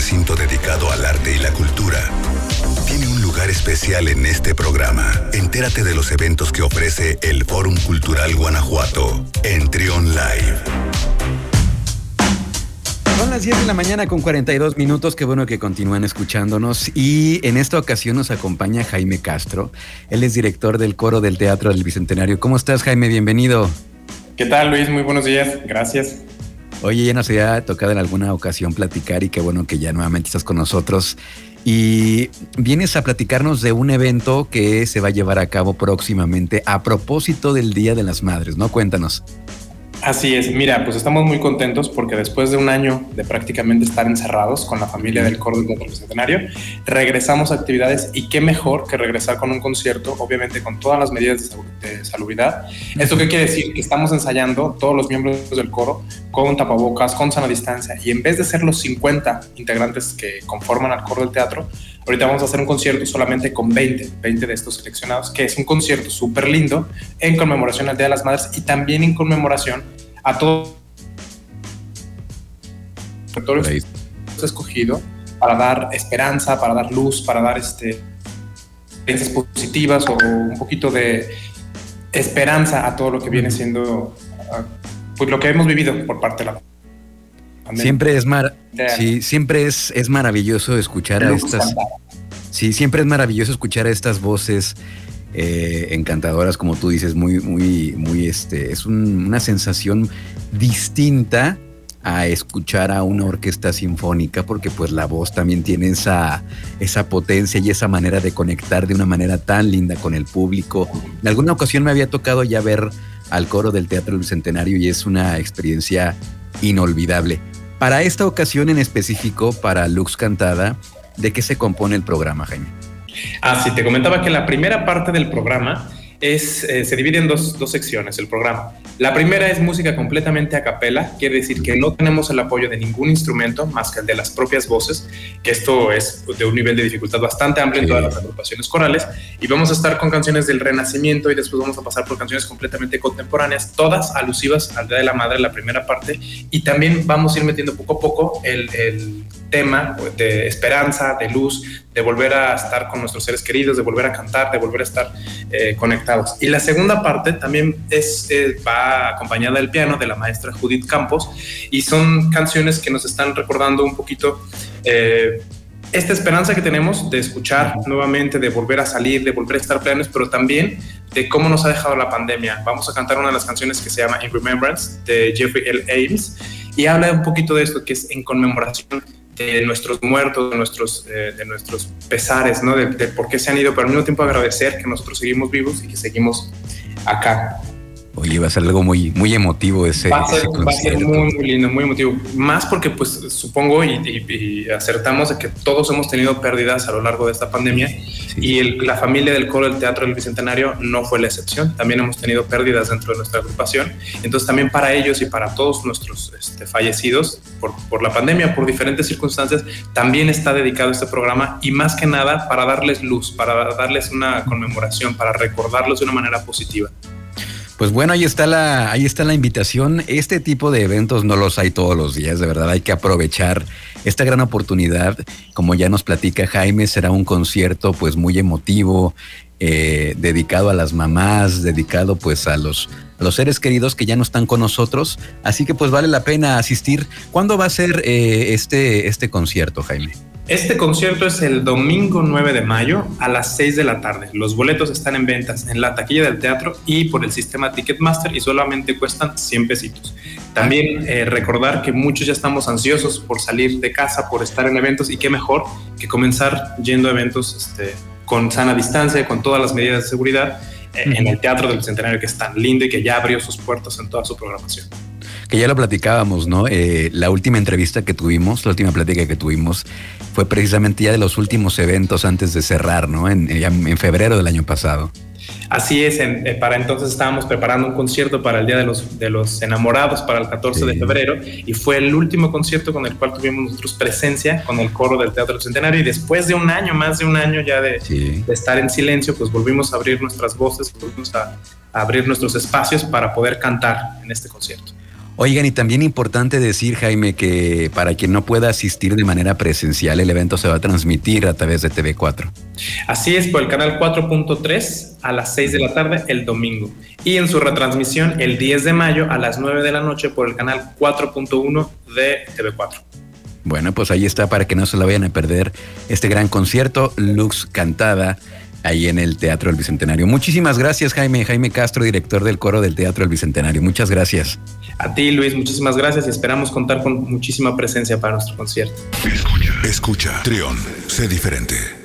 recinto dedicado al arte y la cultura, tiene un lugar especial en este programa. Entérate de los eventos que ofrece el Fórum Cultural Guanajuato en Trion Live. Son las 10 de la mañana con 42 minutos. Qué bueno que continúan escuchándonos. Y en esta ocasión nos acompaña Jaime Castro. Él es director del coro del Teatro del Bicentenario. ¿Cómo estás, Jaime? Bienvenido. ¿Qué tal, Luis? Muy buenos días. Gracias. Oye, ya nos había tocado en alguna ocasión platicar y qué bueno que ya nuevamente estás con nosotros. Y vienes a platicarnos de un evento que se va a llevar a cabo próximamente a propósito del Día de las Madres, ¿no? Cuéntanos. Así es, mira, pues estamos muy contentos porque después de un año de prácticamente estar encerrados con la familia del Coro del Centenario, regresamos a actividades y qué mejor que regresar con un concierto, obviamente con todas las medidas de, salubridad. ¿Esto qué quiere decir? Que estamos ensayando todos los miembros del coro con tapabocas, con sana distancia y en vez de ser los 50 integrantes que conforman al coro del teatro, Ahorita vamos a hacer un concierto solamente con 20, 20 de estos seleccionados, que es un concierto súper lindo en conmemoración al Día de las Madres y también en conmemoración a todos los que escogido para dar esperanza, para dar luz, para dar este, experiencias positivas o un poquito de esperanza a todo lo que viene siendo pues, lo que hemos vivido por parte de la Siempre es mar sí, siempre es, es maravilloso escuchar a estas. Sí, siempre es maravilloso escuchar a estas voces eh, encantadoras, como tú dices, muy, muy, muy, este, es una sensación distinta a escuchar a una orquesta sinfónica, porque pues la voz también tiene esa, esa potencia y esa manera de conectar de una manera tan linda con el público. En alguna ocasión me había tocado ya ver al coro del Teatro del Centenario y es una experiencia inolvidable. Para esta ocasión en específico, para Lux Cantada, ¿de qué se compone el programa, Jaime? Ah, sí, te comentaba que la primera parte del programa es, eh, se divide en dos, dos, secciones el programa. La primera es música completamente a capela, quiere decir que no tenemos el apoyo de ningún instrumento más que el de las propias voces, que esto es de un nivel de dificultad bastante amplio en todas las agrupaciones corales, y vamos a estar con canciones del Renacimiento y después vamos a pasar por canciones completamente contemporáneas, todas alusivas al Día de la Madre, la primera parte, y también vamos a ir metiendo poco a poco el, el tema de esperanza, de luz, de volver a estar con nuestros seres queridos, de volver a cantar, de volver a estar eh, conectados. Y la segunda parte también es, eh, va acompañada del piano de la maestra Judith Campos y son canciones que nos están recordando un poquito eh, esta esperanza que tenemos de escuchar nuevamente, de volver a salir, de volver a estar plenos, pero también de cómo nos ha dejado la pandemia. Vamos a cantar una de las canciones que se llama In Remembrance de Jeffrey L. Ames y habla un poquito de esto que es en conmemoración de nuestros muertos, de nuestros, eh, de nuestros pesares, ¿no? De, de, por qué se han ido, pero al mismo tiempo agradecer que nosotros seguimos vivos y que seguimos acá. Oye, va a ser algo muy, muy emotivo ese. Va a ser, va a ser muy, muy lindo, muy emotivo. Más porque, pues, supongo y, y, y, acertamos de que todos hemos tenido pérdidas a lo largo de esta pandemia sí. y el, la familia del coro del Teatro del Bicentenario no fue la excepción. También hemos tenido pérdidas dentro de nuestra agrupación. Entonces, también para ellos y para todos nuestros este, fallecidos por, por la pandemia, por diferentes circunstancias, también está dedicado este programa y más que nada para darles luz, para darles una conmemoración, para recordarlos de una manera positiva. Pues bueno, ahí está la, ahí está la invitación. Este tipo de eventos no los hay todos los días, de verdad. Hay que aprovechar esta gran oportunidad. Como ya nos platica Jaime, será un concierto pues muy emotivo, eh, dedicado a las mamás, dedicado pues a los, a los seres queridos que ya no están con nosotros. Así que pues vale la pena asistir. ¿Cuándo va a ser eh, este, este concierto, Jaime? Este concierto es el domingo 9 de mayo a las 6 de la tarde. Los boletos están en ventas en la taquilla del teatro y por el sistema Ticketmaster y solamente cuestan 100 pesitos. También eh, recordar que muchos ya estamos ansiosos por salir de casa, por estar en eventos y qué mejor que comenzar yendo a eventos este, con sana distancia, con todas las medidas de seguridad eh, en el Teatro del Centenario que es tan lindo y que ya abrió sus puertas en toda su programación que ya lo platicábamos, ¿no? Eh, la última entrevista que tuvimos, la última plática que tuvimos, fue precisamente ya de los últimos eventos antes de cerrar, ¿no? En, en febrero del año pasado. Así es, en, eh, para entonces estábamos preparando un concierto para el Día de los, de los Enamorados, para el 14 sí. de febrero, y fue el último concierto con el cual tuvimos nosotros presencia con el coro del Teatro Centenario, y después de un año, más de un año ya de, sí. de estar en silencio, pues volvimos a abrir nuestras voces, volvimos a, a abrir nuestros espacios para poder cantar en este concierto. Oigan, y también importante decir, Jaime, que para quien no pueda asistir de manera presencial, el evento se va a transmitir a través de TV4. Así es, por el canal 4.3 a las 6 de la tarde el domingo. Y en su retransmisión el 10 de mayo a las 9 de la noche por el canal 4.1 de TV4. Bueno, pues ahí está para que no se la vayan a perder este gran concierto, Lux Cantada, ahí en el Teatro del Bicentenario. Muchísimas gracias, Jaime. Jaime Castro, director del coro del Teatro del Bicentenario. Muchas gracias. A ti, Luis, muchísimas gracias y esperamos contar con muchísima presencia para nuestro concierto. Escucha, escucha, Trión, sé diferente.